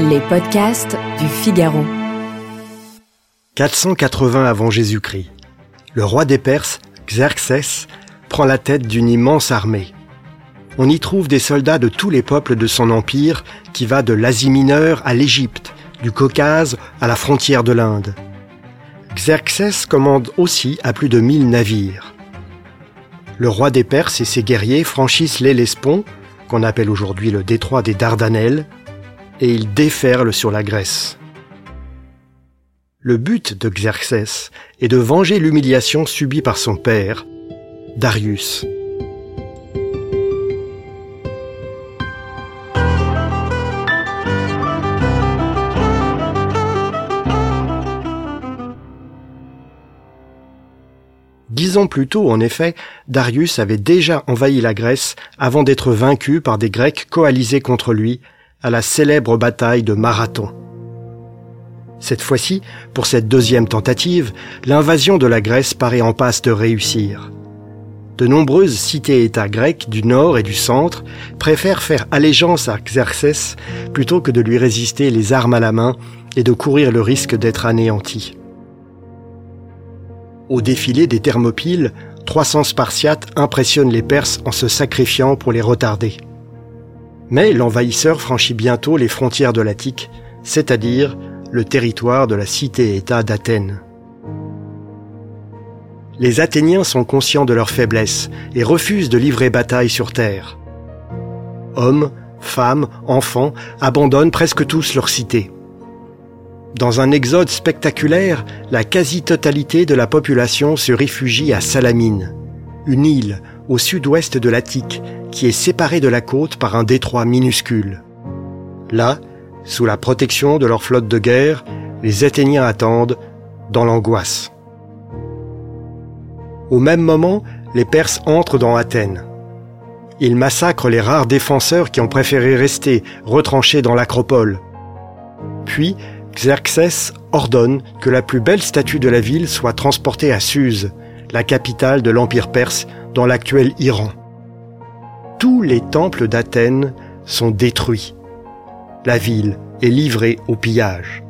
Les podcasts du Figaro. 480 avant Jésus-Christ. Le roi des Perses, Xerxès, prend la tête d'une immense armée. On y trouve des soldats de tous les peuples de son empire qui va de l'Asie mineure à l'Égypte, du Caucase à la frontière de l'Inde. Xerxès commande aussi à plus de 1000 navires. Le roi des Perses et ses guerriers franchissent l'Hellespont, qu'on appelle aujourd'hui le détroit des Dardanelles, et ils déferlent sur la Grèce. Le but de Xerxès est de venger l'humiliation subie par son père, Darius. Dix ans plus tôt, en effet, Darius avait déjà envahi la Grèce avant d'être vaincu par des Grecs coalisés contre lui à la célèbre bataille de Marathon. Cette fois-ci, pour cette deuxième tentative, l'invasion de la Grèce paraît en passe de réussir. De nombreuses cités-États grecques du nord et du centre préfèrent faire allégeance à Xerxès plutôt que de lui résister les armes à la main et de courir le risque d'être anéantis. Au défilé des Thermopyles, 300 Spartiates impressionnent les Perses en se sacrifiant pour les retarder. Mais l'envahisseur franchit bientôt les frontières de l'Attique, c'est-à-dire le territoire de la cité-État d'Athènes. Les Athéniens sont conscients de leur faiblesse et refusent de livrer bataille sur terre. Hommes, femmes, enfants abandonnent presque tous leur cité. Dans un exode spectaculaire, la quasi-totalité de la population se réfugie à Salamine, une île au sud-ouest de l'Attique qui est séparée de la côte par un détroit minuscule. Là, sous la protection de leur flotte de guerre, les Athéniens attendent, dans l'angoisse. Au même moment, les Perses entrent dans Athènes. Ils massacrent les rares défenseurs qui ont préféré rester retranchés dans l'acropole. Puis, Xerxès ordonne que la plus belle statue de la ville soit transportée à Suse, la capitale de l'Empire perse dans l'actuel Iran. Tous les temples d'Athènes sont détruits. La ville est livrée au pillage.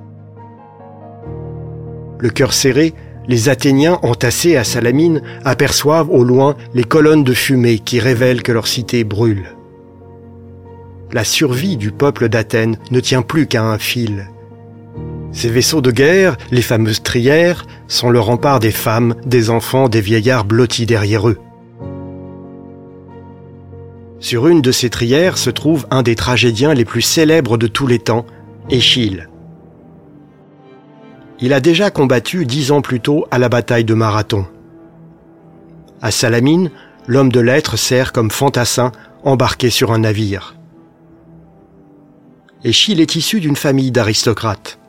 Le cœur serré, les Athéniens entassés à Salamine aperçoivent au loin les colonnes de fumée qui révèlent que leur cité brûle. La survie du peuple d'Athènes ne tient plus qu'à un fil. Ces vaisseaux de guerre, les fameuses trières, sont le rempart des femmes, des enfants, des vieillards blottis derrière eux. Sur une de ces trières se trouve un des tragédiens les plus célèbres de tous les temps, Échille. Il a déjà combattu dix ans plus tôt à la bataille de Marathon. À Salamine, l'homme de lettres sert comme fantassin embarqué sur un navire. Échille est issu d'une famille d'aristocrates.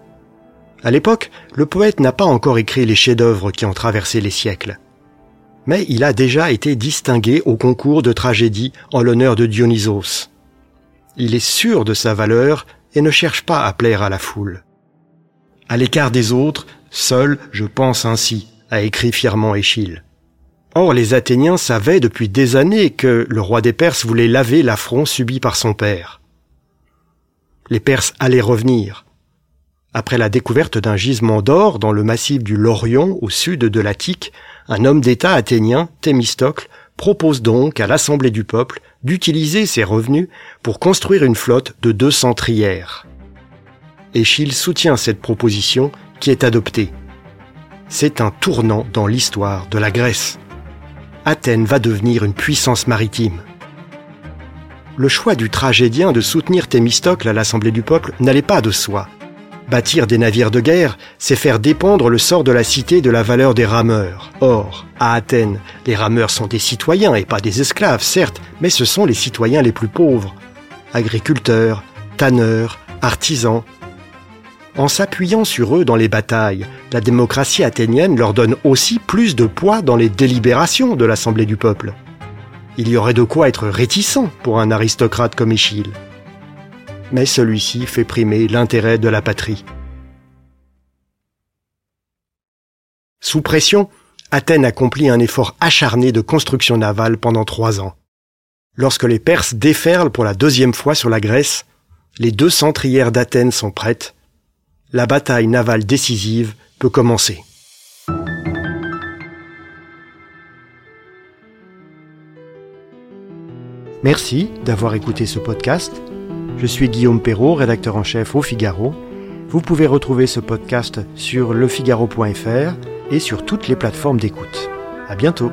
À l'époque, le poète n'a pas encore écrit les chefs-d'œuvre qui ont traversé les siècles. Mais il a déjà été distingué au concours de tragédie en l'honneur de Dionysos. Il est sûr de sa valeur et ne cherche pas à plaire à la foule. À l'écart des autres, seul je pense ainsi, a écrit fièrement Échille. Or, les Athéniens savaient depuis des années que le roi des Perses voulait laver l'affront subi par son père. Les Perses allaient revenir, après la découverte d'un gisement d'or dans le massif du Lorion au sud de l'Attique, un homme d'État athénien, Thémistocle, propose donc à l'Assemblée du peuple d'utiliser ses revenus pour construire une flotte de 200 trières. Échille soutient cette proposition qui est adoptée. C'est un tournant dans l'histoire de la Grèce. Athènes va devenir une puissance maritime. Le choix du tragédien de soutenir Thémistocle à l'Assemblée du peuple n'allait pas de soi. Bâtir des navires de guerre, c'est faire dépendre le sort de la cité de la valeur des rameurs. Or, à Athènes, les rameurs sont des citoyens et pas des esclaves, certes, mais ce sont les citoyens les plus pauvres. Agriculteurs, tanneurs, artisans. En s'appuyant sur eux dans les batailles, la démocratie athénienne leur donne aussi plus de poids dans les délibérations de l'Assemblée du peuple. Il y aurait de quoi être réticent pour un aristocrate comme Échille mais celui-ci fait primer l'intérêt de la patrie. Sous pression, Athènes accomplit un effort acharné de construction navale pendant trois ans. Lorsque les Perses déferlent pour la deuxième fois sur la Grèce, Les deux centrières d'Athènes sont prêtes. La bataille navale décisive peut commencer. Merci d'avoir écouté ce podcast. Je suis Guillaume Perrault, rédacteur en chef au Figaro. Vous pouvez retrouver ce podcast sur lefigaro.fr et sur toutes les plateformes d'écoute. À bientôt.